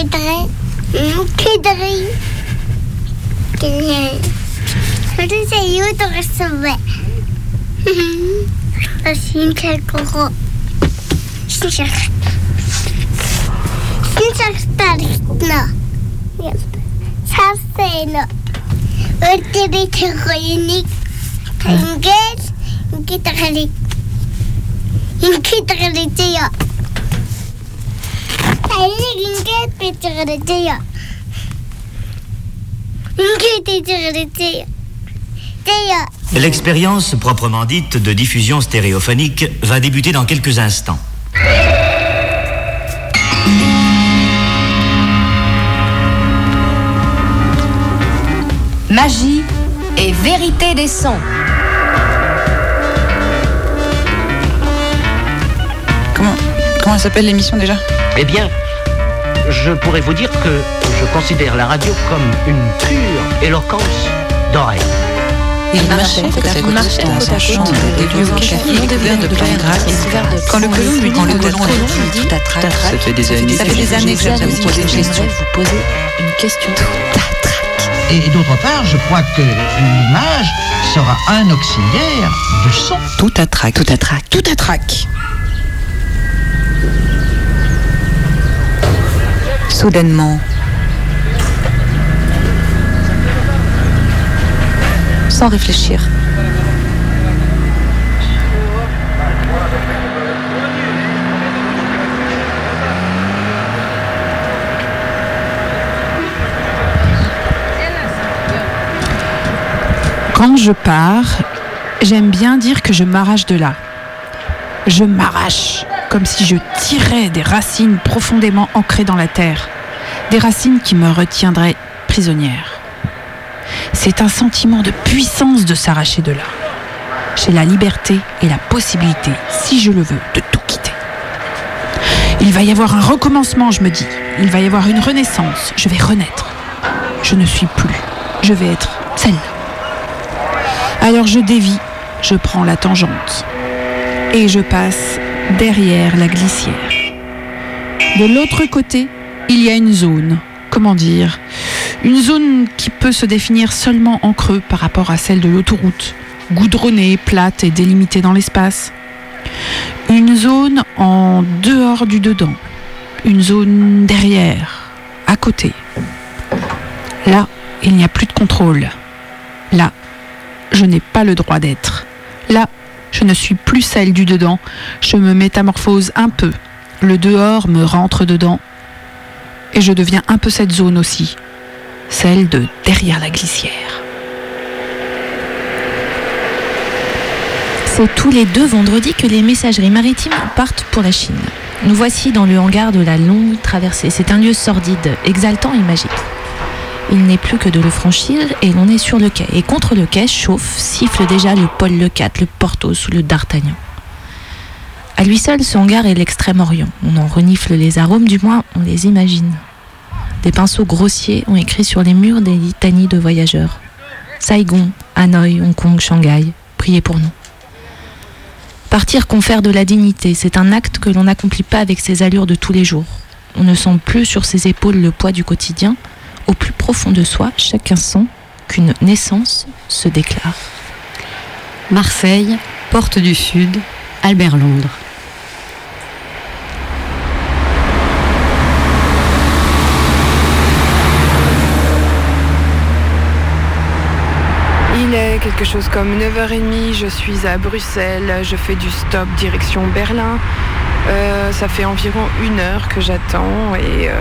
Кедры. Кедры. Кедры. Хэрэв сая юу дууссан бэ? Асин чагго. Син чаг. Син чаг тархтна. Савсэйно. Өөртөө би тэхойник. Ингээд ингээд тархали. Ингээд тархали зөө. L'expérience proprement dite de diffusion stéréophonique va débuter dans quelques instants. Magie et vérité des sons. Comment, comment s'appelle l'émission déjà? Eh bien, je pourrais vous dire que je considère la radio comme une pure éloquence d'oreille. Il marchait côte à côte dans sa chambre des lieux au café de plantes grasses. Quand le colon lui dit le colon lui dit trac. Ça fait des années, ça fait des années que j'aimerais vous poser une question. Vous posez une question tout à trac. Et d'autre part, je crois que l'image sera un auxiliaire de son. Tout à trac. Tout à trac. Tout à Soudainement, sans réfléchir. Quand je pars, j'aime bien dire que je m'arrache de là. Je m'arrache, comme si je tirais des racines profondément ancrées dans la terre, des racines qui me retiendraient prisonnière. C'est un sentiment de puissance de s'arracher de là. J'ai la liberté et la possibilité, si je le veux, de tout quitter. Il va y avoir un recommencement, je me dis. Il va y avoir une renaissance. Je vais renaître. Je ne suis plus. Je vais être celle. Alors je dévie, je prends la tangente et je passe derrière la glissière. De l'autre côté, il y a une zone, comment dire, une zone qui peut se définir seulement en creux par rapport à celle de l'autoroute, goudronnée, plate et délimitée dans l'espace. Une zone en dehors du dedans, une zone derrière, à côté. Là, il n'y a plus de contrôle. Là, je n'ai pas le droit d'être. Là, je ne suis plus celle du dedans. Je me métamorphose un peu. Le dehors me rentre dedans. Et je deviens un peu cette zone aussi. Celle de derrière la glissière. C'est tous les deux vendredis que les messageries maritimes partent pour la Chine. Nous voici dans le hangar de la longue traversée. C'est un lieu sordide, exaltant et magique. Il n'est plus que de le franchir et l'on est sur le quai. Et contre le quai chauffe, siffle déjà le Paul le 4, le Porthos ou le D'Artagnan. À lui seul, ce hangar est l'extrême-orient. On en renifle les arômes, du moins on les imagine. Des pinceaux grossiers ont écrit sur les murs des litanies de voyageurs. Saigon, Hanoï, Hong Kong, Shanghai, priez pour nous. Partir confère de la dignité, c'est un acte que l'on n'accomplit pas avec ses allures de tous les jours. On ne sent plus sur ses épaules le poids du quotidien. Au plus profond de soi, chacun sent qu'une naissance se déclare. Marseille, Porte du Sud, Albert Londres. Il est quelque chose comme 9h30, je suis à Bruxelles, je fais du stop direction Berlin. Euh, ça fait environ une heure que j'attends et euh,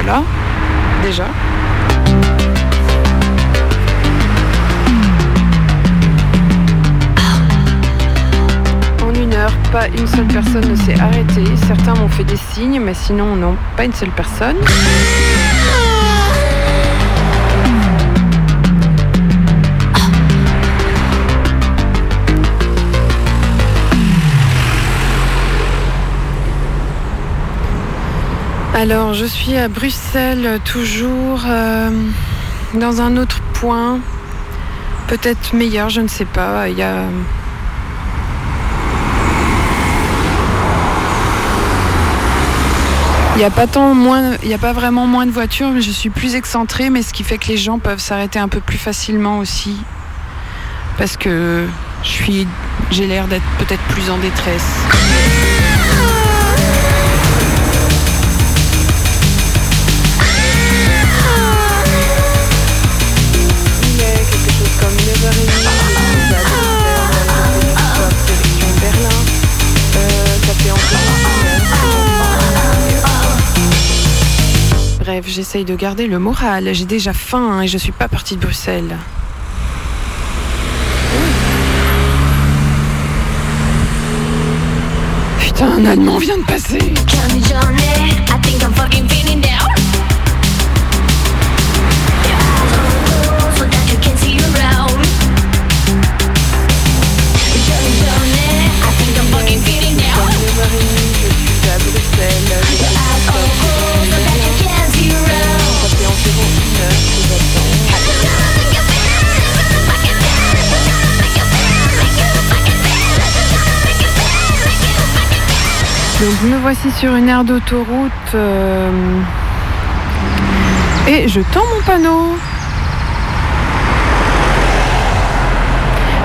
voilà, déjà. En une heure, pas une seule personne ne s'est arrêtée. Certains m'ont fait des signes, mais sinon non, pas une seule personne. Alors, je suis à Bruxelles, toujours euh, dans un autre point, peut-être meilleur, je ne sais pas. Il y a. N'y a pas tant moins, vraiment moins de voitures, mais je suis plus excentrée, mais ce qui fait que les gens peuvent s'arrêter un peu plus facilement aussi, parce que je suis, j'ai l'air d'être peut-être plus en détresse. J'essaye de garder le moral. J'ai déjà faim et je suis pas partie de Bruxelles. Putain, un Allemand vient de passer. Donc me voici sur une aire d'autoroute euh, et je tends mon panneau.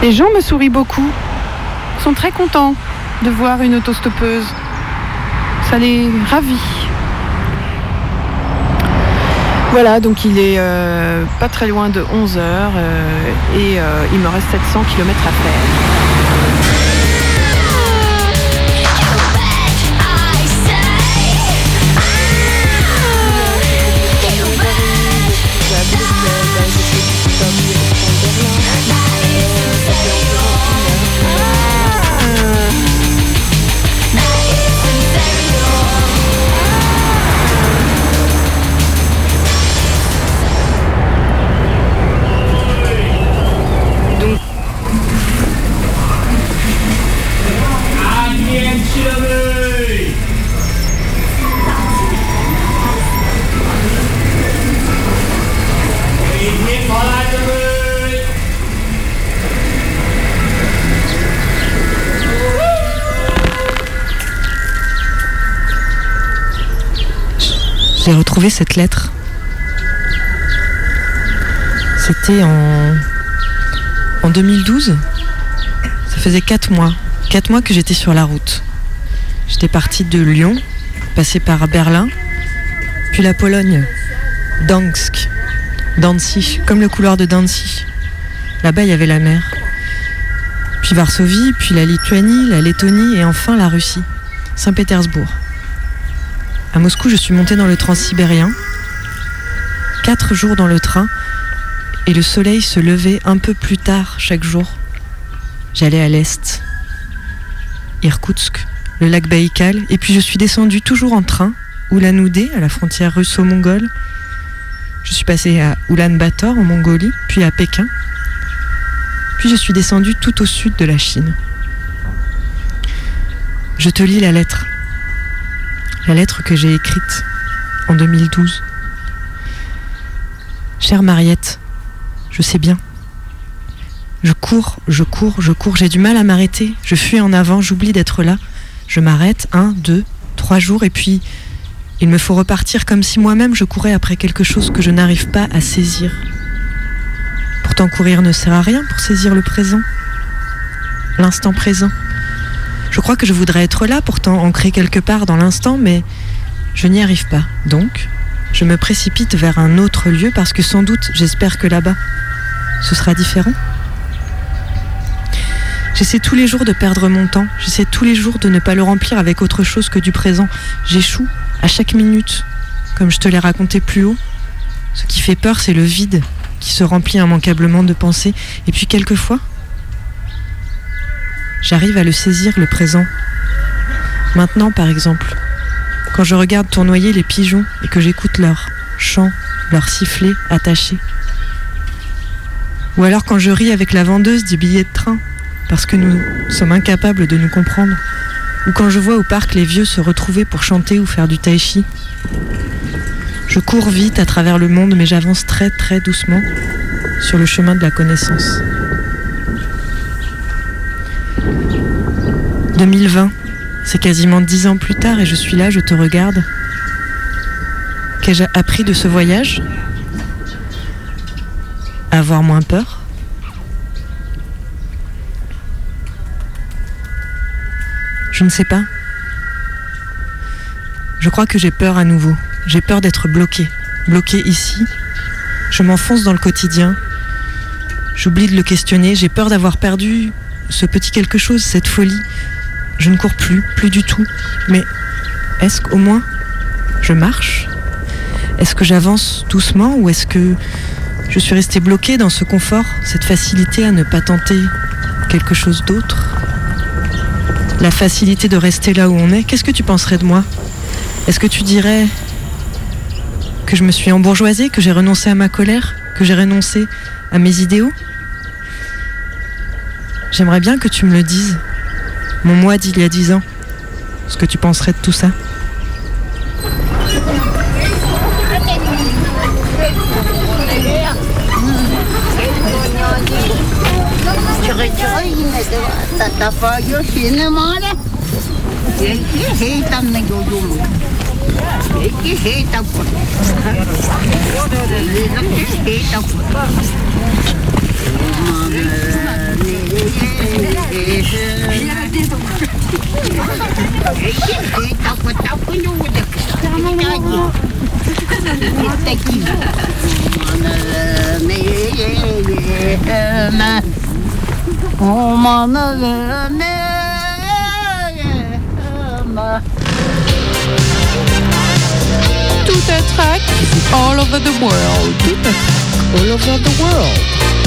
Les gens me sourient beaucoup, sont très contents de voir une autostoppeuse. Ça les ravit. Voilà, donc il est euh, pas très loin de 11h et euh, il me reste 700 km à faire. Cette lettre. C'était en, en 2012. Ça faisait 4 mois. 4 mois que j'étais sur la route. J'étais partie de Lyon, passée par Berlin, puis la Pologne, Dansk, Danzig, comme le couloir de Danzig. Là-bas, il y avait la mer. Puis Varsovie, puis la Lituanie, la Lettonie et enfin la Russie, Saint-Pétersbourg. À Moscou, je suis montée dans le transsibérien. Quatre jours dans le train et le soleil se levait un peu plus tard chaque jour. J'allais à l'est, Irkoutsk, le lac Baïkal, et puis je suis descendue toujours en train, Ulan-Ude, à la frontière russo-mongole. Je suis passée à Ulan-Bator en Mongolie, puis à Pékin. Puis je suis descendue tout au sud de la Chine. Je te lis la lettre. La lettre que j'ai écrite en 2012. Chère Mariette, je sais bien. Je cours, je cours, je cours, j'ai du mal à m'arrêter. Je fuis en avant, j'oublie d'être là. Je m'arrête, un, deux, trois jours, et puis il me faut repartir comme si moi-même je courais après quelque chose que je n'arrive pas à saisir. Pourtant courir ne sert à rien pour saisir le présent, l'instant présent. Je crois que je voudrais être là, pourtant ancré quelque part dans l'instant, mais je n'y arrive pas. Donc, je me précipite vers un autre lieu parce que sans doute, j'espère que là-bas, ce sera différent. J'essaie tous les jours de perdre mon temps, j'essaie tous les jours de ne pas le remplir avec autre chose que du présent. J'échoue à chaque minute, comme je te l'ai raconté plus haut. Ce qui fait peur, c'est le vide qui se remplit immanquablement de pensées. Et puis quelquefois, j'arrive à le saisir le présent. Maintenant, par exemple, quand je regarde tournoyer les pigeons et que j'écoute leur chant, leur sifflet attaché. Ou alors quand je ris avec la vendeuse du billet de train, parce que nous sommes incapables de nous comprendre. Ou quand je vois au parc les vieux se retrouver pour chanter ou faire du tai chi. Je cours vite à travers le monde, mais j'avance très très doucement sur le chemin de la connaissance. 2020, c'est quasiment dix ans plus tard et je suis là, je te regarde. Qu'ai-je appris de ce voyage? Avoir moins peur? Je ne sais pas. Je crois que j'ai peur à nouveau. J'ai peur d'être bloqué. Bloqué ici. Je m'enfonce dans le quotidien. J'oublie de le questionner. J'ai peur d'avoir perdu ce petit quelque chose, cette folie. Je ne cours plus, plus du tout. Mais est-ce qu'au moins je marche? Est-ce que j'avance doucement ou est-ce que je suis resté bloqué dans ce confort, cette facilité à ne pas tenter quelque chose d'autre? La facilité de rester là où on est, qu'est-ce que tu penserais de moi? Est-ce que tu dirais que je me suis embourgeoisée, que j'ai renoncé à ma colère, que j'ai renoncé à mes idéaux? J'aimerais bien que tu me le dises, mon moi d'il y a dix ans, ce que tu penserais de tout ça? Tout track all over the world. Tout track all over the world.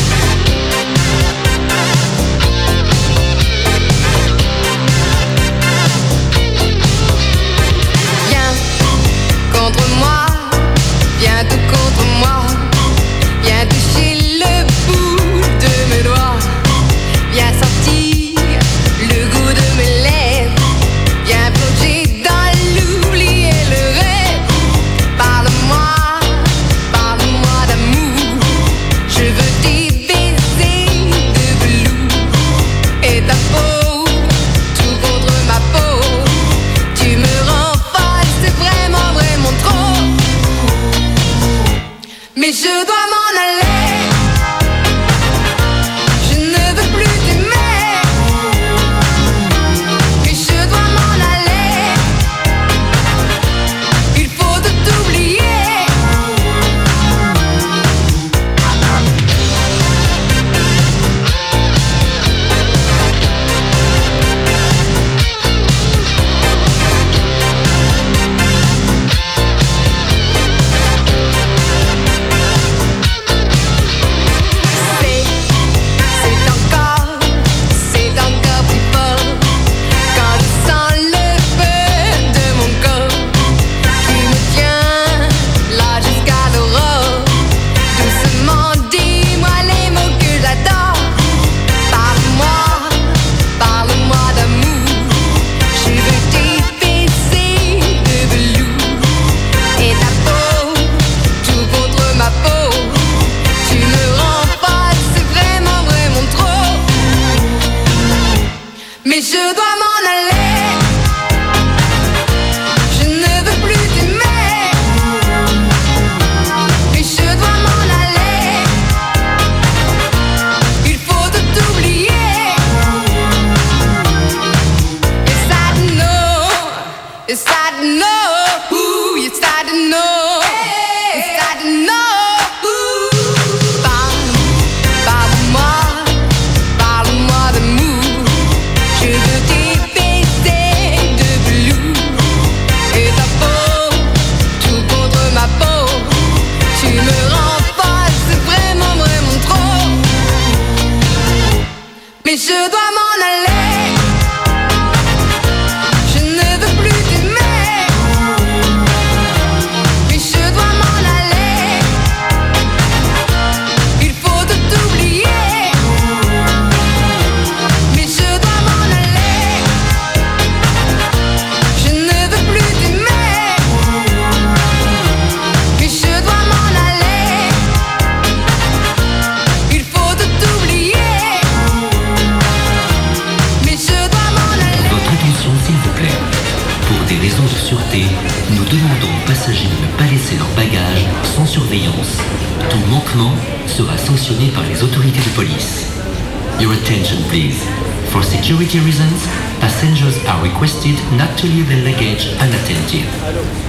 To leave their luggage unattended.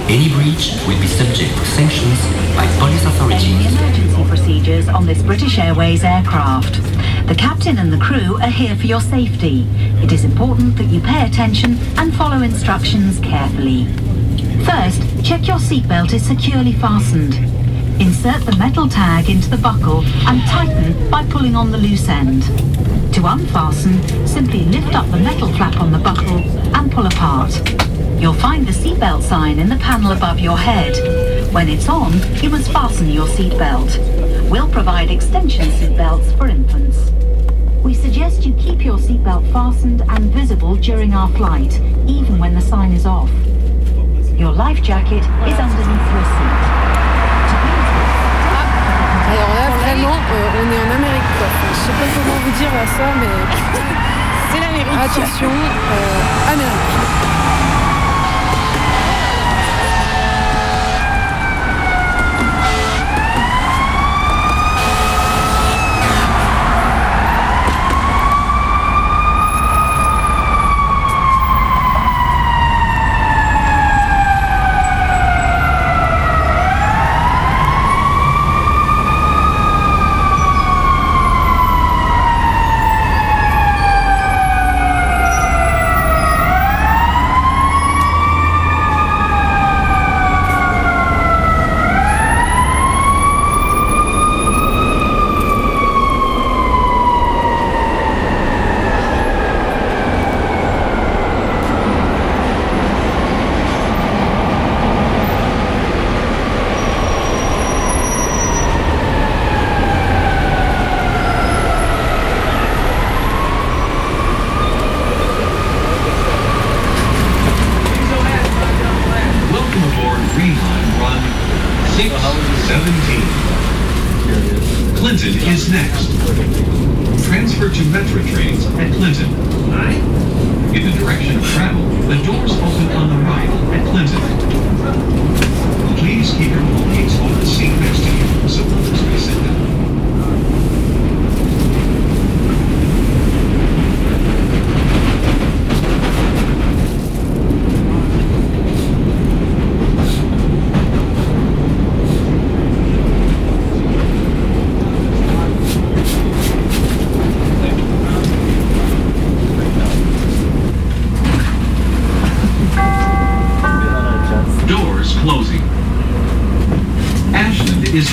Any breach will be subject to sanctions by police authorities. emergency procedures on this British Airways aircraft. The captain and the crew are here for your safety. It is important that you pay attention and follow instructions carefully. First, check your seatbelt is securely fastened. Insert the metal tag into the buckle and tighten by pulling on the loose end. To unfasten, simply lift up the metal flap on the buckle and pull apart. You'll find the seatbelt sign in the panel above your head. When it's on, you must fasten your seatbelt. We'll provide extension seatbelts for infants. We suggest you keep your seatbelt fastened and visible during our flight, even when the sign is off. Your life jacket is underneath your seat. Vraiment, euh, on est en Amérique. Quoi. Enfin, je sais pas comment vous dire ça, mais. C'est l'Amérique. Attention, euh, Amérique.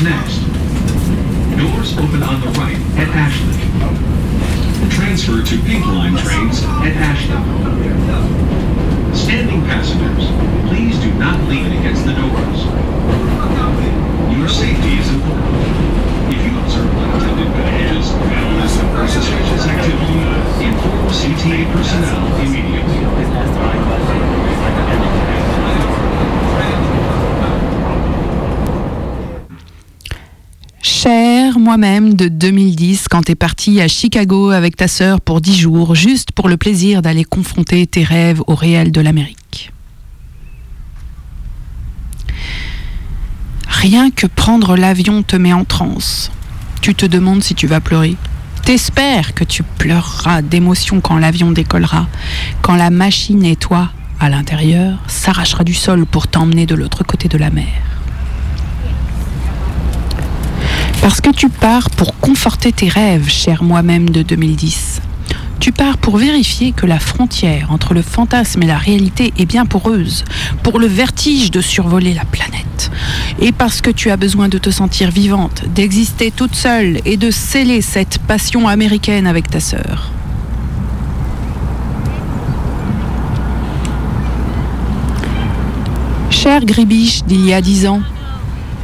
Next. Moi-même de 2010, quand t'es parti à Chicago avec ta sœur pour 10 jours, juste pour le plaisir d'aller confronter tes rêves au réel de l'Amérique. Rien que prendre l'avion te met en transe. Tu te demandes si tu vas pleurer. T'espères que tu pleureras d'émotion quand l'avion décollera, quand la machine et toi, à l'intérieur, s'arrachera du sol pour t'emmener de l'autre côté de la mer. Parce que tu pars pour conforter tes rêves, cher moi-même de 2010. Tu pars pour vérifier que la frontière entre le fantasme et la réalité est bien poreuse, pour le vertige de survoler la planète. Et parce que tu as besoin de te sentir vivante, d'exister toute seule et de sceller cette passion américaine avec ta sœur. Cher Gribiche d'il y a dix ans,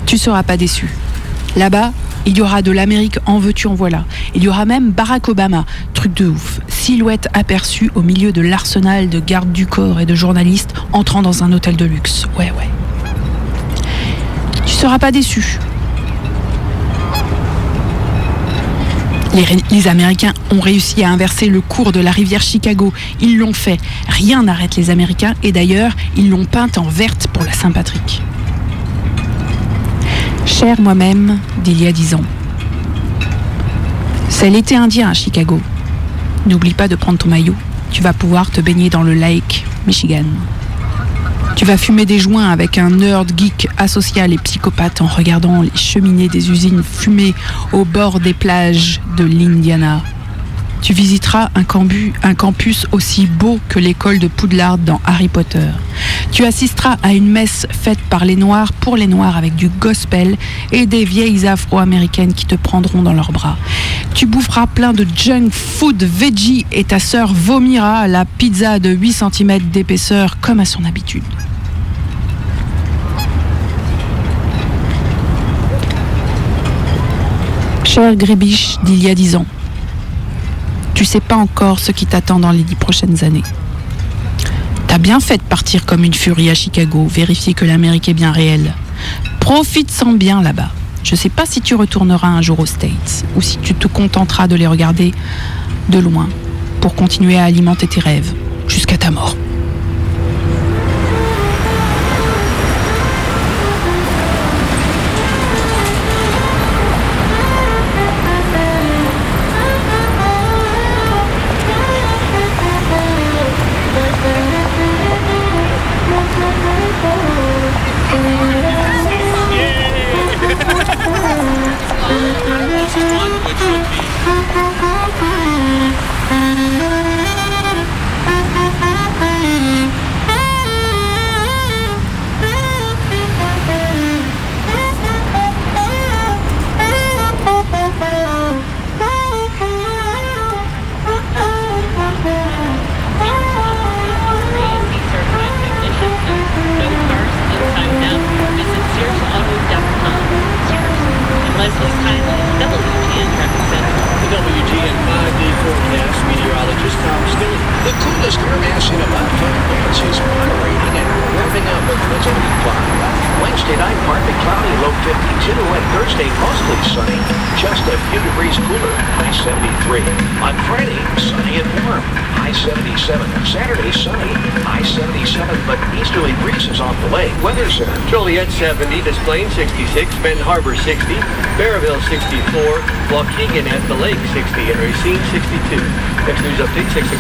tu seras pas déçu. Là-bas, il y aura de l'Amérique en veux-tu en voilà. Il y aura même Barack Obama, truc de ouf, silhouette aperçue au milieu de l'arsenal de gardes du corps et de journalistes entrant dans un hôtel de luxe. Ouais, ouais. Tu seras pas déçu. Les, les Américains ont réussi à inverser le cours de la rivière Chicago. Ils l'ont fait. Rien n'arrête les Américains et d'ailleurs, ils l'ont peinte en verte pour la Saint-Patrick. Cher moi-même d'il y a dix ans. C'est l'été indien à Chicago. N'oublie pas de prendre ton maillot. Tu vas pouvoir te baigner dans le lake Michigan. Tu vas fumer des joints avec un nerd geek asocial et psychopathe en regardant les cheminées des usines fumées au bord des plages de l'Indiana. Tu visiteras un, campus aussi beau que l'école de Poudlard dans Harry Potter. Tu assisteras à une messe faite par les Noirs pour les Noirs avec du gospel et des vieilles afro-américaines qui te prendront dans leurs bras. Tu boufferas plein de junk food veggie et ta sœur vomira la pizza de 8 cm d'épaisseur comme à son habitude. Cher Grébiche d'il y a dix ans, tu sais pas encore ce qui t'attend dans les dix prochaines années. T'as bien fait de partir comme une furie à Chicago, vérifier que l'Amérique est bien réelle. Profite-en bien là-bas. Je sais pas si tu retourneras un jour aux States ou si tu te contenteras de les regarder de loin pour continuer à alimenter tes rêves jusqu'à ta mort.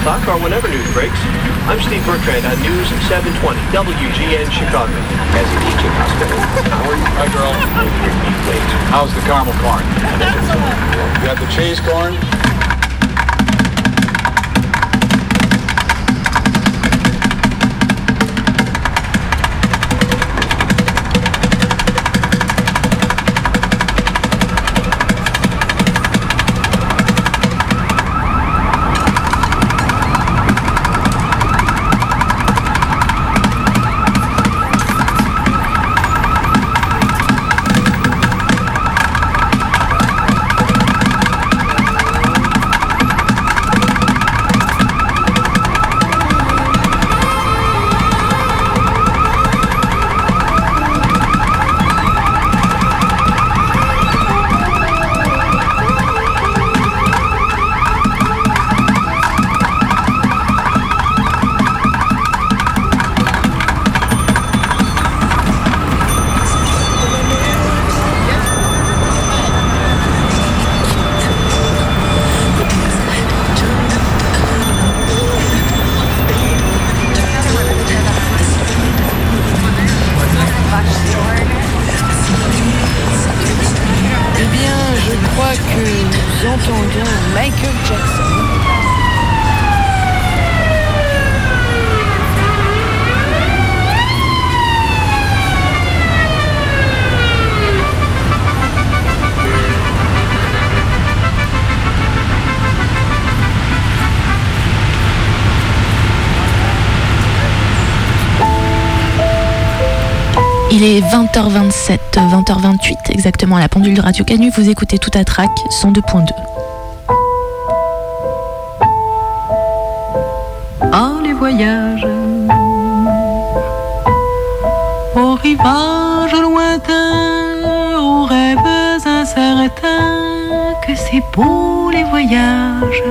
O'clock or whenever news breaks. I'm Steve Bertrand on News 720 WGN Chicago. As a teaching hospital, Howard. Hi, girl. How's the caramel corn? You got the cheese corn? Il est 20h27, 20h28 exactement à la pendule de Radio Canu. Vous écoutez tout à trac 102.2. Ah, les voyages Au rivage lointain, aux rêves incertains, que c'est beau les voyages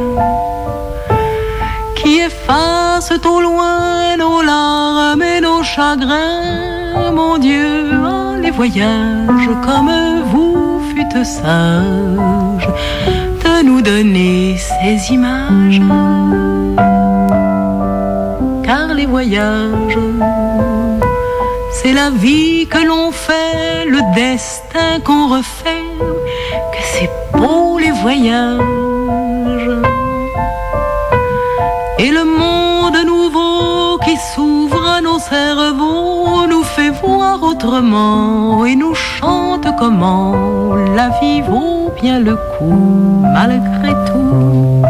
effacent au loin nos larmes et nos chagrins. Mon Dieu, oh, les voyages comme vous fûtes sages de nous donner ces images. Car les voyages, c'est la vie que l'on fait, le destin qu'on refait, que c'est beau les voyages. S'ouvre nos cerveaux nous fait voir autrement et nous chante comment la vie vaut bien le coup malgré tout.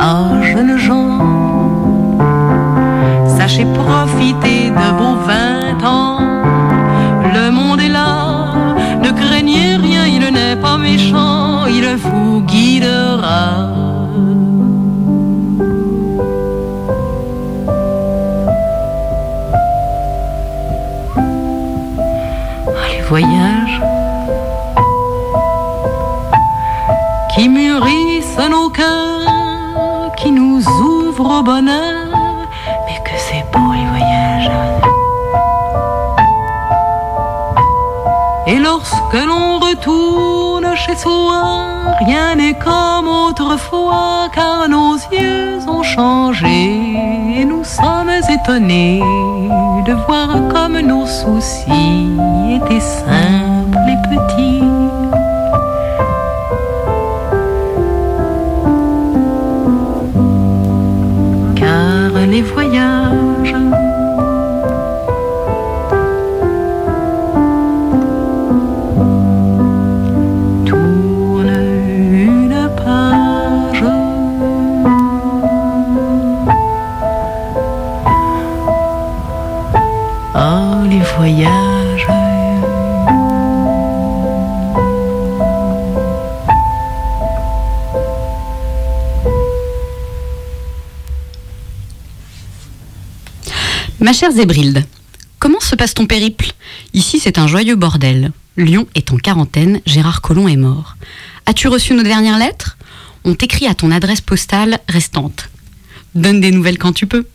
Ah, jeunes gens, sachez profiter de vos vingt ans. Le monde est là, ne craignez rien, il n'est pas méchant, il vous guidera. Mûrissent nos cœurs, qui nous ouvrent au bonheur, mais que c'est beau les voyages. Et lorsque l'on retourne chez soi, rien n'est comme autrefois, car nos yeux ont changé et nous sommes étonnés de voir comme nos soucis étaient simples chère Zébrilde, comment se passe ton périple? Ici, c'est un joyeux bordel. Lyon est en quarantaine, Gérard Collomb est mort. As-tu reçu nos dernières lettres? On t'écrit à ton adresse postale restante. Donne des nouvelles quand tu peux.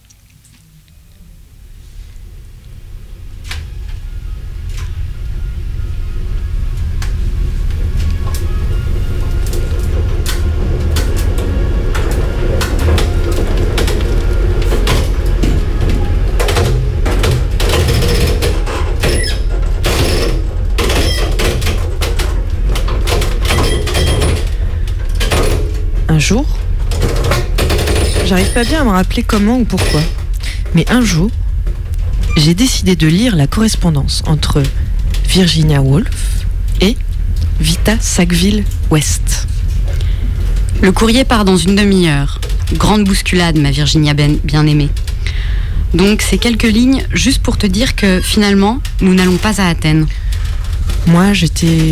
Un jour, j'arrive pas bien à me rappeler comment ou pourquoi, mais un jour, j'ai décidé de lire la correspondance entre Virginia Woolf et Vita Sackville West. Le courrier part dans une demi-heure. Grande bousculade, ma Virginia ben- bien-aimée. Donc, ces quelques lignes juste pour te dire que finalement, nous n'allons pas à Athènes. Moi, j'étais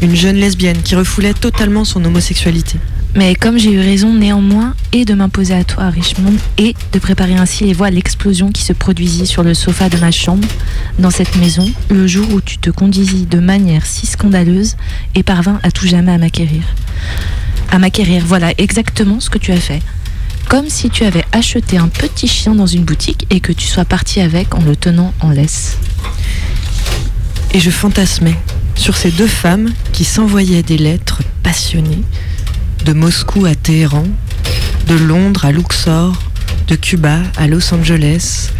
une jeune lesbienne qui refoulait totalement son homosexualité. Mais comme j'ai eu raison néanmoins et de m'imposer à toi à Richmond et de préparer ainsi les voies à l'explosion qui se produisit sur le sofa de ma chambre dans cette maison le jour où tu te conduisis de manière si scandaleuse et parvins à tout jamais à m'acquérir. À m'acquérir, voilà exactement ce que tu as fait. Comme si tu avais acheté un petit chien dans une boutique et que tu sois parti avec en le tenant en laisse. Et je fantasmais sur ces deux femmes qui s'envoyaient des lettres passionnées de Moscou à Téhéran, de Londres à Luxor, de Cuba à Los Angeles.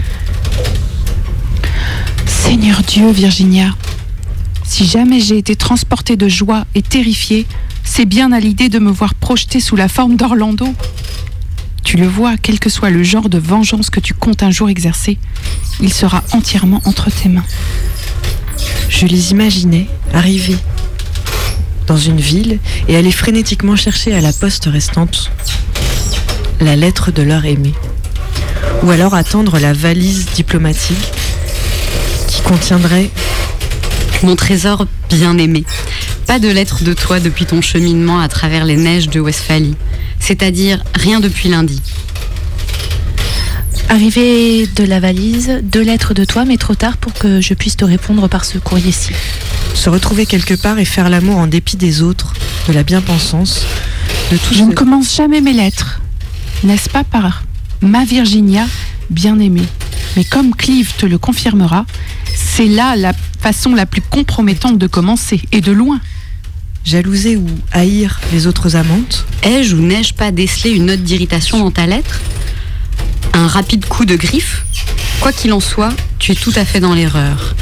Seigneur Dieu, Virginia, si jamais j'ai été transportée de joie et terrifiée, c'est bien à l'idée de me voir projetée sous la forme d'Orlando. Tu le vois, quel que soit le genre de vengeance que tu comptes un jour exercer, il sera entièrement entre tes mains. Je les imaginais arriver dans une ville et aller frénétiquement chercher à la poste restante la lettre de leur aimé. Ou alors attendre la valise diplomatique qui contiendrait Mon trésor bien-aimé. Pas de lettre de toi depuis ton cheminement à travers les neiges de Westphalie. C'est-à-dire rien depuis lundi. Arrivé de la valise, deux lettres de toi, mais trop tard pour que je puisse te répondre par ce courrier-ci. Se retrouver quelque part et faire l'amour en dépit des autres, de la bien-pensance, de tout Je ce... ne commence jamais mes lettres. N'est-ce pas par ma Virginia bien-aimée Mais comme Clive te le confirmera, c'est là la façon la plus compromettante de commencer, et de loin. Jalouser ou haïr les autres amantes Ai-je ou n'ai-je pas décelé une note d'irritation dans ta lettre? Un rapide coup de griffe? Quoi qu'il en soit, tu es tout à fait dans l'erreur.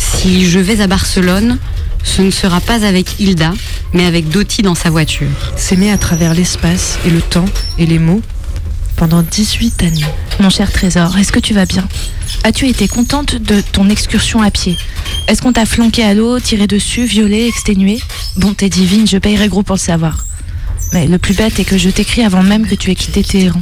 Si je vais à Barcelone, ce ne sera pas avec Hilda, mais avec Doty dans sa voiture. S'aimer à travers l'espace et le temps et les mots pendant 18 années. Mon cher trésor, est-ce que tu vas bien? As-tu été contente de ton excursion à pied? Est-ce qu'on t'a flanqué à l'eau, tiré dessus, violé, exténué? Bon, t'es divine, je payerai gros pour le savoir. Mais le plus bête est que je t'écris avant même que tu aies quitté Téhéran.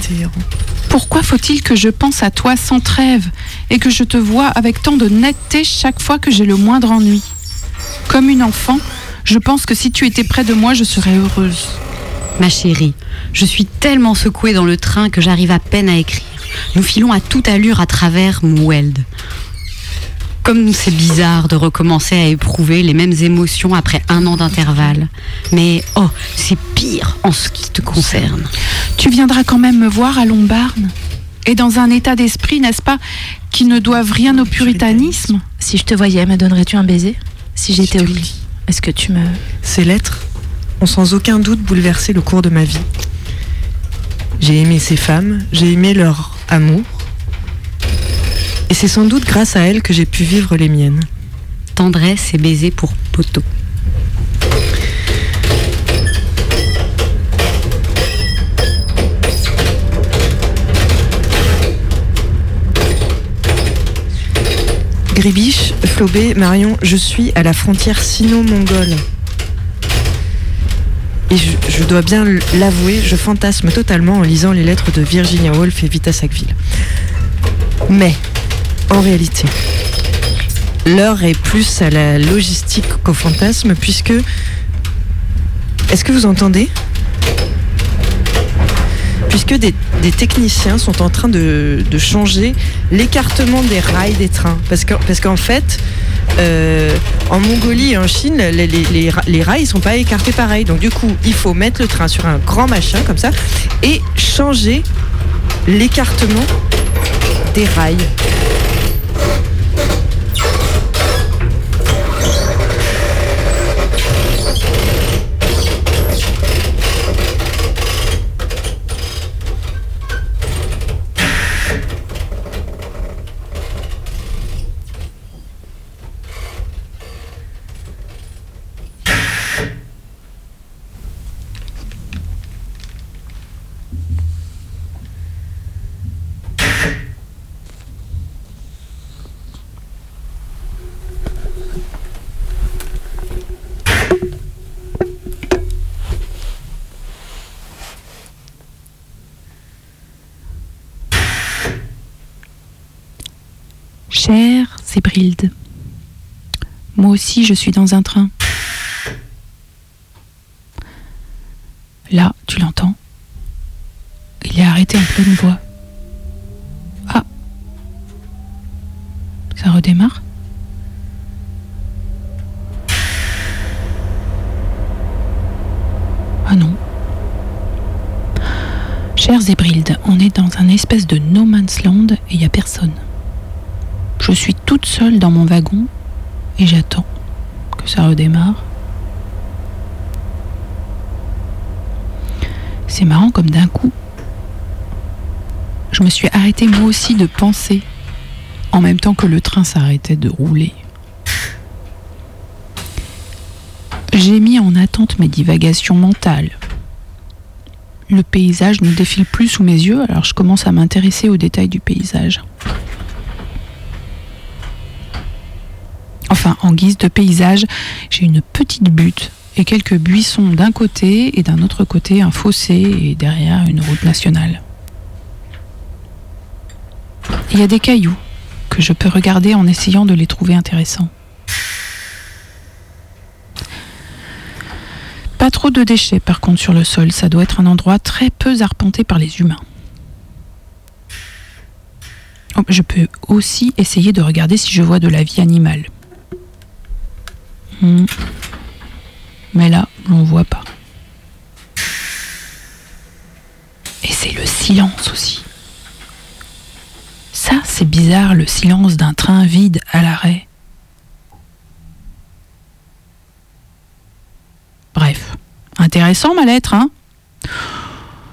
Pourquoi faut-il que je pense à toi sans trêve et que je te vois avec tant de netteté chaque fois que j'ai le moindre ennui? Comme une enfant, je pense que si tu étais près de moi, je serais heureuse. Ma chérie, je suis tellement secouée dans le train que j'arrive à peine à écrire. Nous filons à toute allure à travers Moueld. Comme c'est bizarre de recommencer à éprouver les mêmes émotions après un an d'intervalle. Mais oh, c'est pire en ce qui te concerne. Tu viendras quand même me voir à Lombarne Et dans un état d'esprit, n'est-ce pas, qui ne doivent rien au puritanisme Si je te voyais, me donnerais-tu un baiser Si j'étais au lit, est-ce que tu me... Ces lettres ont sans aucun doute bouleversé le cours de ma vie. J'ai aimé ces femmes, j'ai aimé leur amour. Et c'est sans doute grâce à elles que j'ai pu vivre les miennes. Tendresse et baiser pour poteau. Gribiche, Flobé, Marion, je suis à la frontière sino-mongole. Et je, je dois bien l'avouer, je fantasme totalement en lisant les lettres de Virginia Woolf et Vita Sackville. Mais, en réalité, l'heure est plus à la logistique qu'au fantasme, puisque... Est-ce que vous entendez? Puisque des, techniciens sont en train de, changer l'écartement des rails des trains. Parce qu'en parce fait, euh, en Mongolie et en Chine, les, les rails ne sont pas écartés pareil. Donc du coup, il faut mettre le train sur un grand machin comme ça et changer l'écartement des rails. Cher Zébrilde, moi aussi je suis dans un train. Là, tu l'entends Il est arrêté en pleine voie. Ah Ça redémarre Ah non. Cher Zébrilde, on est dans un espèce de no man's land et il n'y a personne. Je suis toute seule dans mon wagon et j'attends que ça redémarre. C'est marrant comme d'un coup, je me suis arrêtée moi aussi de penser en même temps que le train s'arrêtait de rouler. J'ai mis en attente mes divagations mentales. Le paysage ne défile plus sous mes yeux, alors je commence à m'intéresser aux détails du paysage. Enfin, en guise de paysage, j'ai une petite butte et quelques buissons d'un côté et d'un autre côté un fossé et derrière une route nationale. Il y a des cailloux que je peux regarder en essayant de les trouver intéressants. Pas trop de déchets par contre sur le sol, ça doit être un endroit très peu arpenté par les humains. Oh, je peux aussi essayer de regarder si je vois de la vie animale. Hmm. Mais là, on voit pas. Et c'est le silence aussi. Ça, c'est bizarre, le silence d'un train vide à l'arrêt. Bref, intéressant ma lettre, hein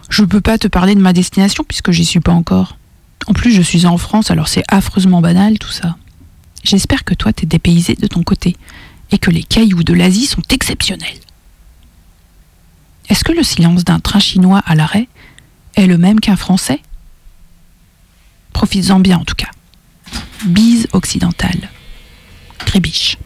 Je peux pas te parler de ma destination puisque j'y suis pas encore. En plus, je suis en France, alors c'est affreusement banal tout ça. J'espère que toi t'es dépaysé de ton côté et que les cailloux de l'Asie sont exceptionnels. Est-ce que le silence d'un train chinois à l'arrêt est le même qu'un français? Profites-en bien en tout cas. Bise occidentale. Grébiche.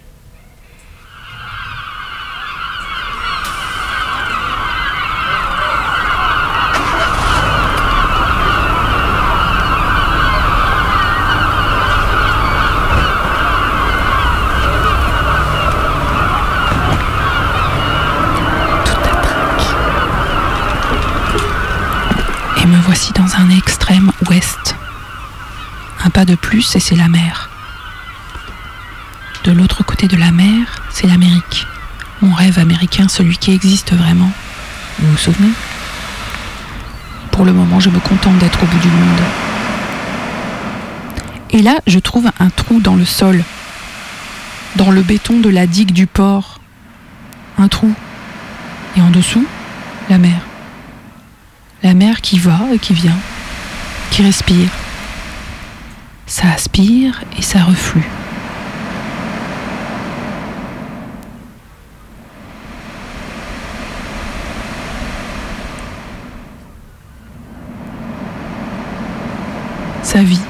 Et voici dans un extrême ouest. Un pas de plus et c'est la mer. De l'autre côté de la mer, c'est l'Amérique. Mon rêve américain, celui qui existe vraiment. Vous vous souvenez? Pour le moment, je me contente d'être au bout du monde. Et là, je trouve un trou dans le sol, dans le béton de la digue du port. Un trou. Et en dessous, la mer. La mer qui va et qui vient, qui respire. Ça aspire et ça reflue. Sa vie.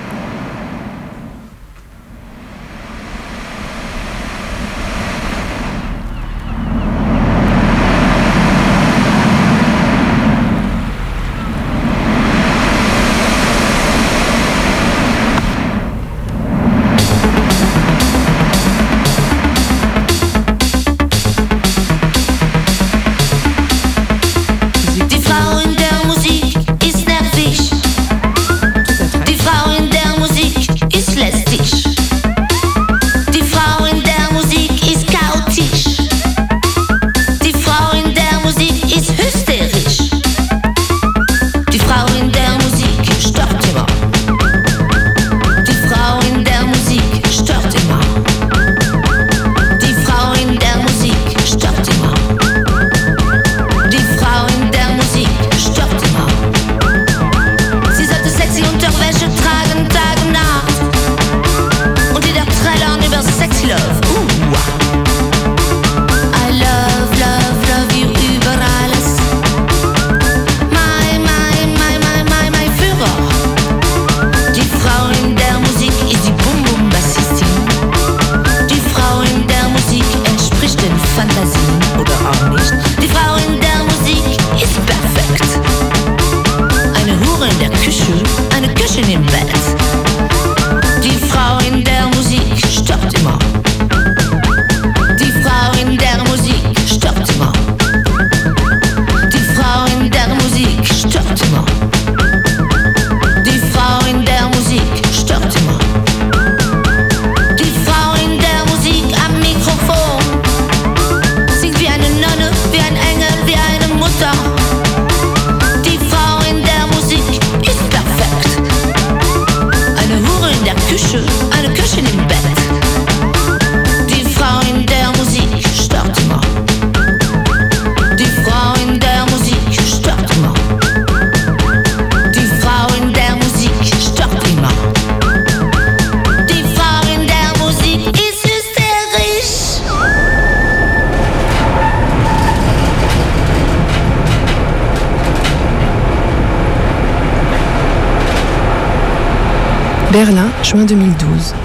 Juin 2012.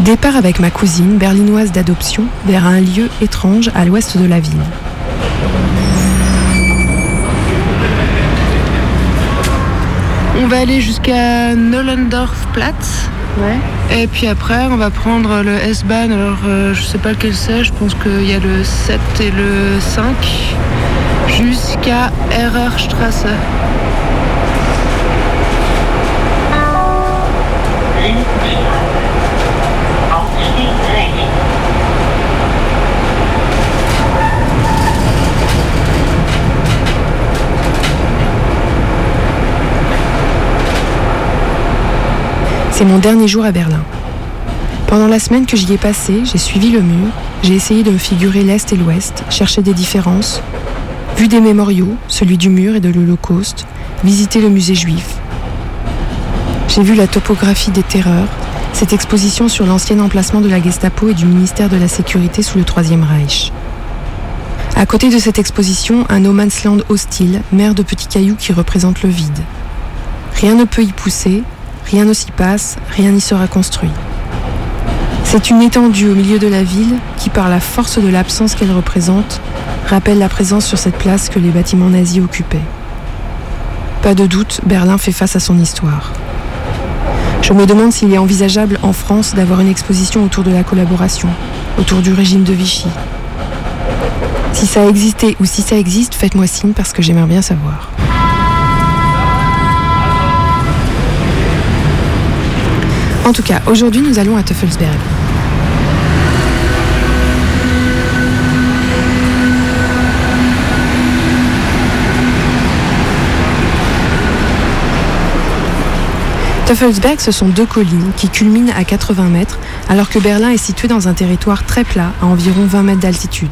Départ avec ma cousine, berlinoise d'adoption, vers un lieu étrange à l'ouest de la ville. On va aller jusqu'à Nollendorfplatz. Et puis après, on va prendre le S-Bahn. Alors, euh, je sais pas lequel c'est. Je pense qu'il y a le 7 et le 5. Jusqu'à Errerstrasse. C'est mon dernier jour à Berlin. Pendant la semaine que j'y ai passée, j'ai suivi le mur, j'ai essayé de me figurer l'Est et l'Ouest, chercher des différences, vu des mémoriaux, celui du mur et de l'Holocauste, visité le musée juif, j'ai vu la topographie des terreurs, cette exposition sur l'ancien emplacement de la Gestapo et du ministère de la Sécurité sous le Troisième Reich. À côté de cette exposition, un no man's land hostile, mer de petits cailloux qui représente le vide. Rien ne peut y pousser, rien ne s'y passe, rien n'y sera construit. C'est une étendue au milieu de la ville qui, par la force de l'absence qu'elle représente, rappelle la présence sur cette place que les bâtiments nazis occupaient. Pas de doute, Berlin fait face à son histoire. Je me demande s'il est envisageable en France d'avoir une exposition autour de la collaboration, autour du régime de Vichy. Si ça a existé ou si ça existe, faites-moi signe parce que j'aimerais bien savoir. En tout cas, aujourd'hui nous allons à Teufelsberg. Teufelsberg, ce sont deux collines qui culminent à 80 mètres, alors que Berlin est situé dans un territoire très plat, à environ 20 mètres d'altitude.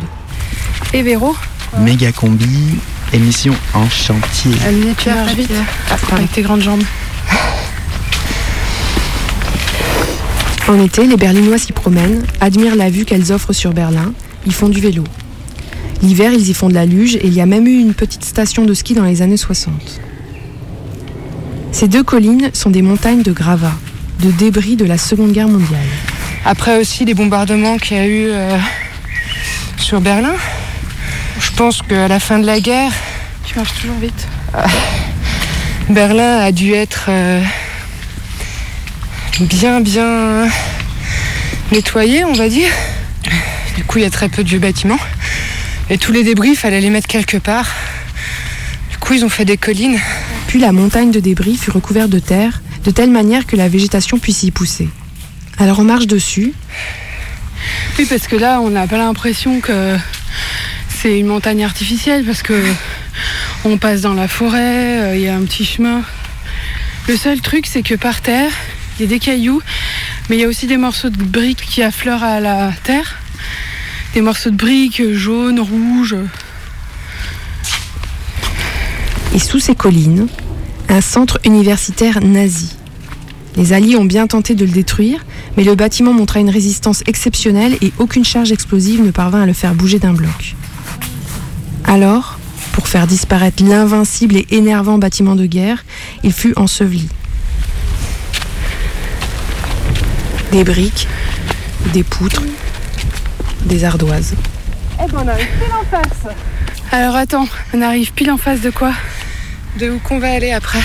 Et Véro? Méga combi, émission en chantier. Allez, tu marches vite. Avec tes grandes jambes. En été, les Berlinois s'y promènent, admirent la vue qu'elles offrent sur Berlin, ils font du vélo. L'hiver, ils y font de la luge et il y a même eu une petite station de ski dans les années 60. Ces deux collines sont des montagnes de gravats, de débris de la Seconde Guerre mondiale. Après aussi les bombardements qu'il y a eu euh, sur Berlin. Je pense qu'à la fin de la guerre, Tu marches toujours vite. Berlin a dû être euh, bien bien nettoyé, on va dire. Du coup, il y a très peu de vieux bâtiments. Et tous les débris, il fallait les mettre quelque part. Du coup, ils ont fait des collines. Puis la montagne de débris fut recouverte de terre, de telle manière que la végétation puisse y pousser. Alors on marche dessus. Oui, parce que là, on n'a pas l'impression que c'est une montagne artificielle, parce que on passe dans la forêt, euh, il y a un petit chemin. Le seul truc, c'est que par terre, il y a des cailloux, mais il y a aussi des morceaux de briques qui affleurent à la terre. Des morceaux de briques jaunes, rouges. Et sous ces collines, un centre universitaire nazi. Les Alliés ont bien tenté de le détruire, mais le bâtiment montra une résistance exceptionnelle et aucune charge explosive ne parvint à le faire bouger d'un bloc. Alors, pour faire disparaître l'invincible et énervant bâtiment de guerre, il fut enseveli. Des briques, des poutres, des ardoises. Eh ben, on arrive pile en face. Alors attends, on arrive pile en face de quoi? De où qu'on va aller après.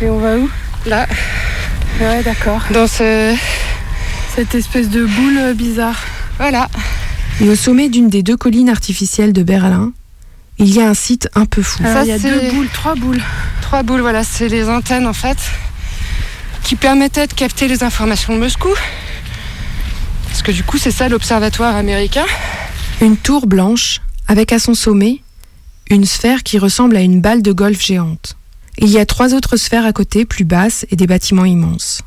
Et on va où? Là. Ouais, d'accord. Dans ce... Cette espèce de boule euh, bizarre. Voilà. Et au sommet d'une des deux collines artificielles de Berlin, il y a un site un peu fou. Alors, Ça, il y a c'est- deux boules, trois boules. Trois boules, voilà, c'est les antennes en fait, qui permettaient de capter les informations de Moscou. Parce que du coup, c'est ça l'observatoire américain. Une tour blanche, avec à son sommet une sphère qui ressemble à une balle de golf géante. Il y a trois autres sphères à côté, plus basses, et des bâtiments immenses.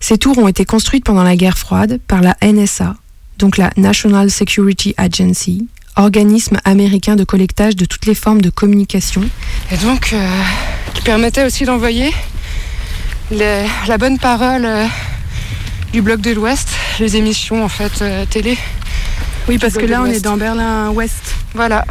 Ces tours ont été construites pendant la guerre froide par la NSA, donc la National Security Agency, organisme américain de collectage de toutes les formes de communication. Et donc, euh, qui permettait aussi d'envoyer les- la bonne parole euh, du bloc de l'Ouest, les émissions en fait euh, télé. Oui, parce que là, on est dans Berlin-Ouest. Voilà.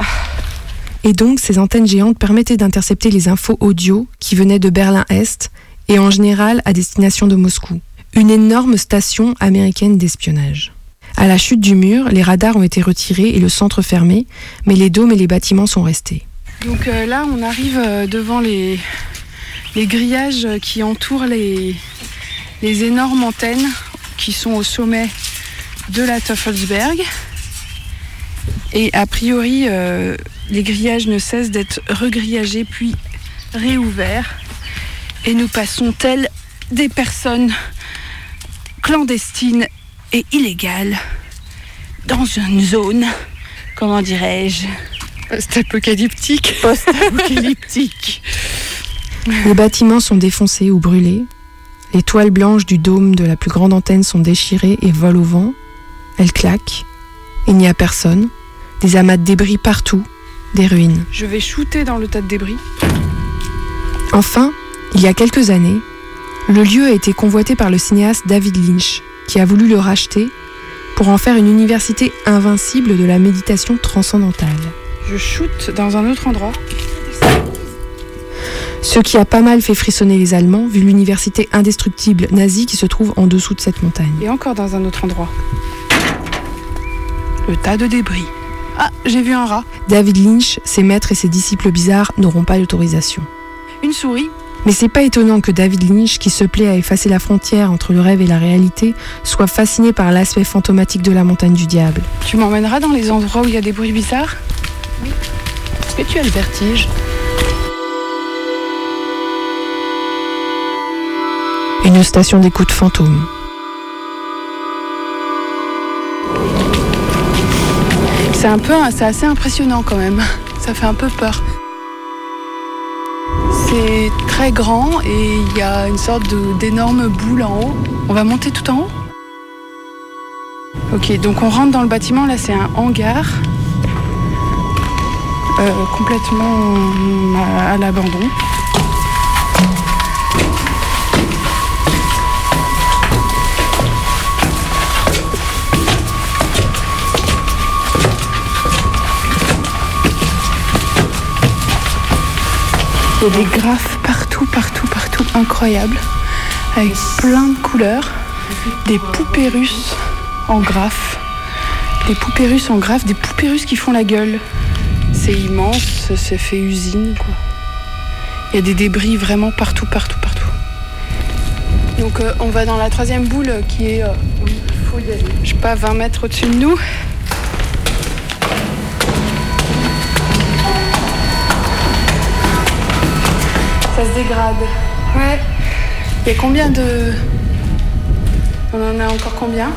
Et donc, ces antennes géantes permettaient d'intercepter les infos audio qui venaient de Berlin-Est et en général à destination de Moscou. Une énorme station américaine d'espionnage. À la chute du mur, les radars ont été retirés et le centre fermé, mais les dômes et les bâtiments sont restés. Donc euh, là, on arrive euh, devant les, grillages qui entourent les, les énormes antennes qui sont au sommet de la Teufelsberg. Et a priori, euh, les grillages ne cessent d'être regrillagés puis réouverts. Et nous passons telles des personnes clandestines et illégales dans une zone, comment dirais-je, Post-apocalyptique. post-apocalyptique. Les bâtiments sont défoncés ou brûlés. Les toiles blanches du dôme de la plus grande antenne sont déchirées et volent au vent. Elles claquent. Il n'y a personne. Des amas de débris partout. Des ruines. Je vais shooter dans le tas de débris. Enfin, il y a quelques années, le lieu a été convoité par le cinéaste David Lynch, qui a voulu le racheter pour en faire une université invincible de la méditation transcendantale. Je shoot dans un autre endroit. Ce qui a pas mal fait frissonner les Allemands, vu l'université indestructible nazie qui se trouve en dessous de cette montagne. Et encore dans un autre endroit. Le tas de débris. Ah, j'ai vu un rat. David Lynch, ses maîtres et ses disciples bizarres n'auront pas l'autorisation. Une souris. Mais c'est pas étonnant que David Lynch, qui se plaît à effacer la frontière entre le rêve et la réalité, soit fasciné par l'aspect fantomatique de la montagne du diable. Tu m'emmèneras dans les endroits où il y a des bruits bizarres? Oui. Est-ce que tu as le vertige? Une station d'écoute fantôme. C'est un peu, c'est assez impressionnant quand même. Ça fait un peu peur. C'est très grand et il y a une sorte d'énorme boule en haut. On va monter tout en haut? Ok, donc on rentre dans le bâtiment. Là, c'est un hangar. Euh, complètement à, à l'abandon. Il y a des graphes partout, partout, partout, incroyables, avec plein de couleurs, des poupées russes en graphes, des poupées russes en graphes, des poupées russes qui font la gueule. C'est immense, c'est fait usine, quoi. Il y a des débris vraiment partout, partout, partout. Donc euh, on va dans la troisième boule qui est, euh, je sais pas, 20 mètres au-dessus de nous. Ça se dégrade. Ouais. Il y a combien de. On en a encore combien?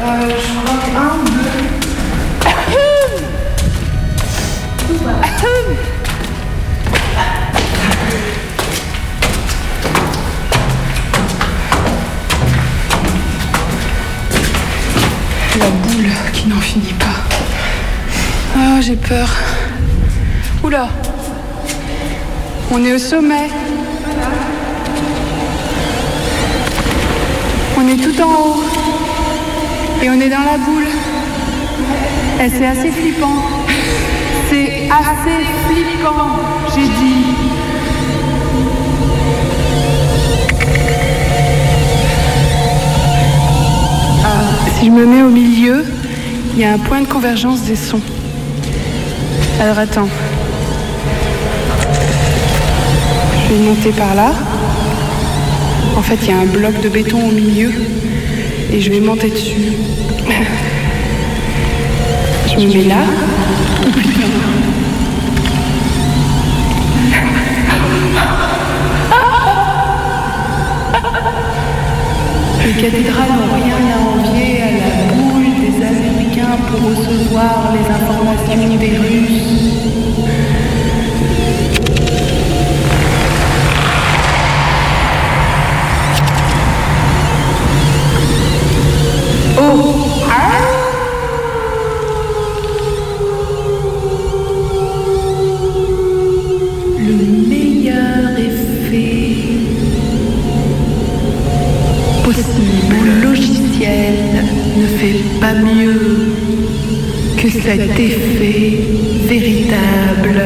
Euh, Je crois que un, deux. La boule qui n'en finit pas. Ah, j'ai peur. Oula. On est au sommet. On est tout en haut. Et on est dans la boule. Et c'est assez flippant. C'est assez flippant, j'ai dit. Ah, si je me mets au milieu, il y a un point de convergence des sons. Alors attends. Je vais monter par là. En fait, il y a un bloc de béton au milieu et je vais monter dessus. Je me mets là. Les cathédrales n'ont rien à envier à la boule des Américains pour recevoir les informations des Russes. Cet effet véritable,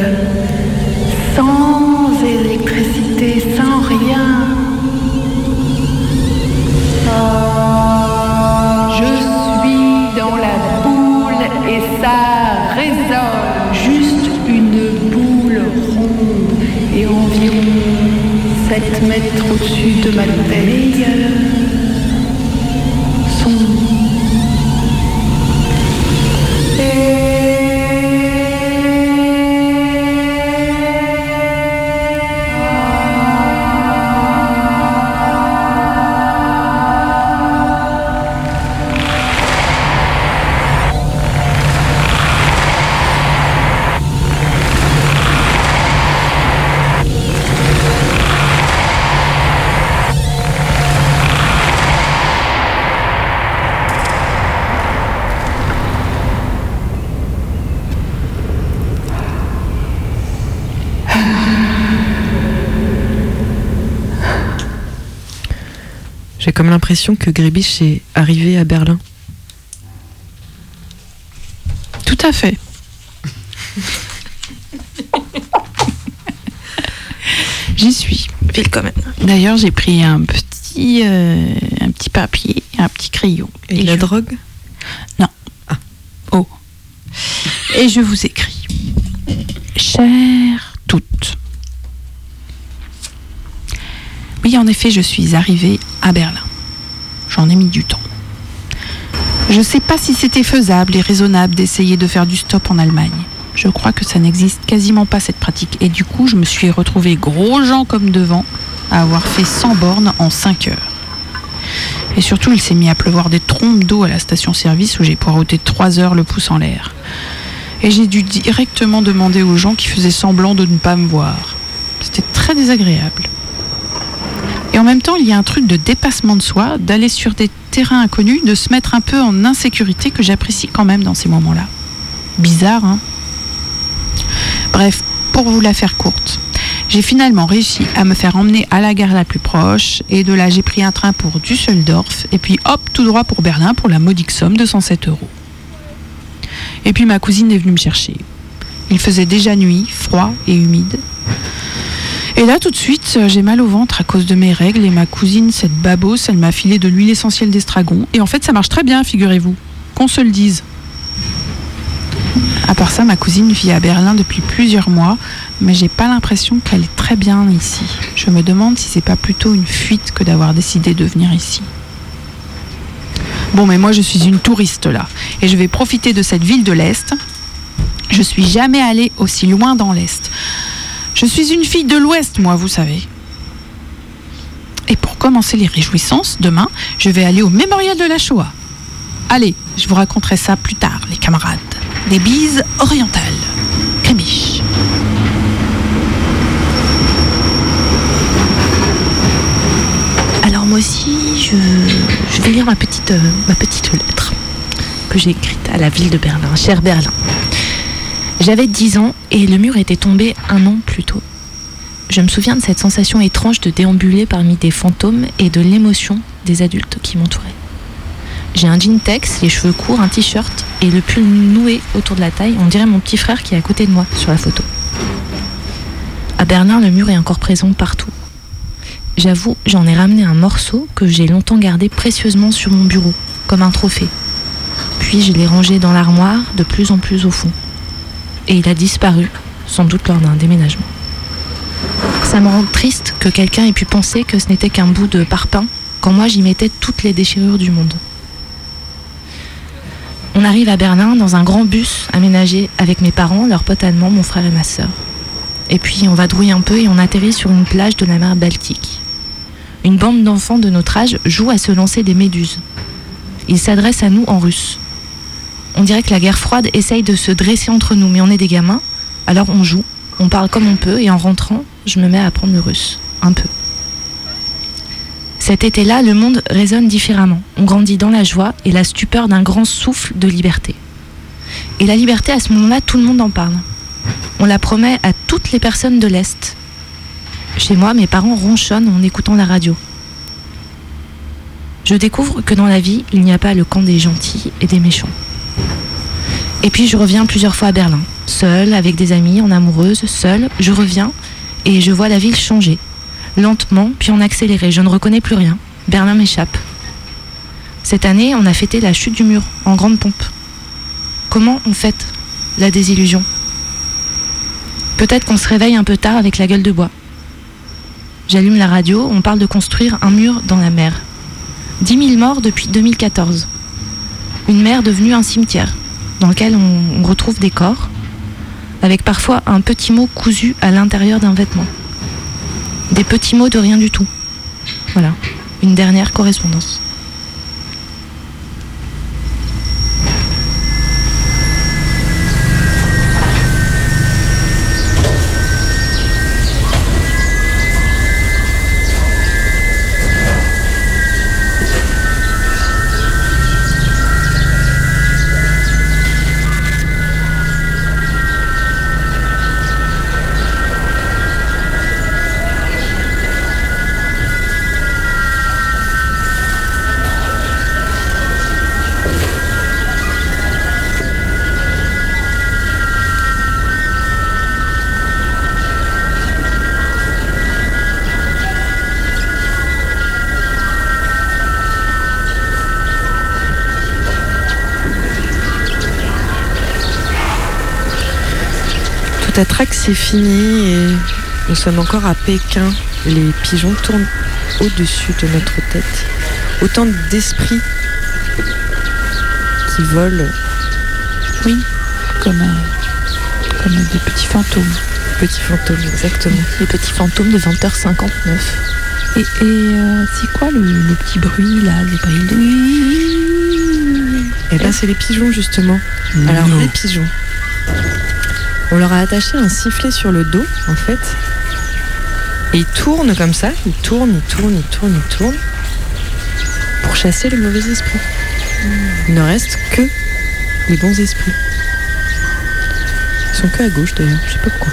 sans électricité, sans rien. Je suis dans la boule et ça résonne. Juste une boule ronde et environ 7 mètres au-dessus de ma tête. Comme l'impression que Grébiche est arrivé à Berlin. Tout à fait. J'y suis. Willkommen. D'ailleurs, j'ai pris un petit, euh, un petit papier, un petit crayon. Et, la je- drogue? Non. Oh. Et je vous écris. Chères toutes. Oui, en effet, je suis arrivée à Berlin. J'en ai mis du temps. Je ne sais pas si c'était faisable et raisonnable d'essayer de faire du stop en Allemagne. Je crois que ça n'existe quasiment pas cette pratique. Et du coup, je me suis retrouvée gros gens comme devant à avoir fait 100 bornes en 5 heures. Et surtout, il s'est mis à pleuvoir des trompes d'eau à la station-service où j'ai poireauté 3 heures le pouce en l'air. Et j'ai dû directement demander aux gens qui faisaient semblant de ne pas me voir. C'était très désagréable. Et en même temps, il y a un truc de dépassement de soi, d'aller sur des terrains inconnus, de se mettre un peu en insécurité que j'apprécie quand même dans ces moments-là. Bizarre, hein? Bref, pour vous la faire courte, j'ai finalement réussi à me faire emmener à la gare la plus proche, et de là j'ai pris un train pour Düsseldorf, et puis hop, tout droit pour Berlin pour la modique somme de 107 euros. Et puis ma cousine est venue me chercher. Il faisait déjà nuit, froid et humide. Et là, tout de suite, euh, j'ai mal au ventre à cause de mes règles et ma cousine, cette babosse, elle m'a filé de l'huile essentielle d'estragon. Et en fait, ça marche très bien, figurez-vous. Qu'on se le dise. À part ça, ma cousine vit à Berlin depuis plusieurs mois, mais j'ai pas l'impression qu'elle est très bien ici. Je me demande si c'est pas plutôt une fuite que d'avoir décidé de venir ici. Bon, mais moi je suis une touriste là, et je vais profiter de cette ville de l'Est. Je suis jamais allée aussi loin dans l'Est. Je suis une fille de l'Ouest, moi, vous savez. Et pour commencer les réjouissances, demain, je vais aller au mémorial de la Shoah. Allez, je vous raconterai ça plus tard, les camarades. Des bises orientales. Crémiche. Alors moi aussi, je, vais lire ma petite, euh, ma petite lettre que j'ai écrite à la ville de Berlin, cher Berlin. J'avais 10 ans et le mur était tombé un an plus tôt. Je me souviens de cette sensation étrange de déambuler parmi des fantômes et de l'émotion des adultes qui m'entouraient. J'ai un jean tex, les cheveux courts, un t-shirt et le pull noué autour de la taille. On dirait mon petit frère qui est à côté de moi sur la photo. À Berlin, le mur est encore présent partout. J'avoue, j'en ai ramené un morceau que j'ai longtemps gardé précieusement sur mon bureau, comme un trophée. Puis je l'ai rangé dans l'armoire, de plus en plus au fond. Et il a disparu, sans doute lors d'un déménagement. Ça me rend triste que quelqu'un ait pu penser que ce n'était qu'un bout de parpaing, quand moi j'y mettais toutes les déchirures du monde. On arrive à Berlin dans un grand bus aménagé avec mes parents, leurs potes allemands, mon frère et ma sœur. Et puis on vadrouille un peu et on atterrit sur une plage de la mer Baltique. Une bande d'enfants de notre âge joue à se lancer des méduses. Ils s'adressent à nous en russe. On dirait que la guerre froide essaye de se dresser entre nous, mais on est des gamins, alors on joue, on parle comme on peut, et en rentrant, je me mets à apprendre le russe, un peu. Cet été-là, le monde résonne différemment. On grandit dans la joie et la stupeur d'un grand souffle de liberté. Et la liberté, à ce moment-là, tout le monde en parle. On la promet à toutes les personnes de l'Est. Chez moi, mes parents ronchonnent en écoutant la radio. Je découvre que dans la vie, il n'y a pas le camp des gentils et des méchants. Et puis je reviens plusieurs fois à Berlin, seule, avec des amis, en amoureuse, seule. Je reviens et je vois la ville changer. Lentement, puis en accéléré. Je ne reconnais plus rien. Berlin m'échappe. Cette année, on a fêté la chute du mur, en grande pompe. Comment on fête la désillusion? Peut-être qu'on se réveille un peu tard avec la gueule de bois. J'allume la radio, on parle de construire un mur dans la mer. 10 000 morts depuis 2014. Une mer devenue un cimetière, dans lequel on, retrouve des corps, avec parfois un petit mot cousu à l'intérieur d'un vêtement. Des petits mots de rien du tout. Voilà, une dernière correspondance. À trac, c'est fini et nous sommes encore à Pékin. Les pigeons tournent au-dessus de notre tête. Autant d'esprits qui volent. Oui, comme, euh, comme des petits fantômes. Petits fantômes, exactement. Les petits fantômes de 20h59. Et, et, euh, c'est quoi le, le petit bruit là, le bruit Eh ben, c'est les pigeons justement. Alors, les pigeons. On leur a attaché un sifflet sur le dos, en fait. Et ils tournent comme ça. Ils tournent, ils tournent, ils tournent, ils tournent. Pour chasser le mauvais esprit. Il ne reste que les bons esprits. Ils sont que à gauche d'ailleurs, je sais pas pourquoi.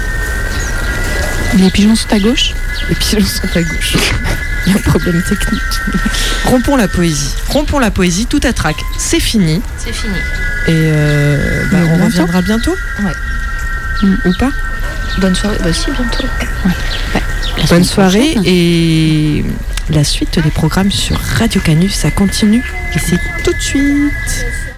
Les pigeons sont à gauche? Les pigeons sont à gauche. Il y a un problème technique. Rompons la poésie. Rompons la poésie, tout à trac. C'est fini. C'est fini. Et euh, bah, on reviendra bientôt Ouais. Ou pas Bonne soirée. Bah si, bientôt. La Bonne soirée prochaine. et la suite des programmes sur Radio Canus, ça continue et c'est tout de suite.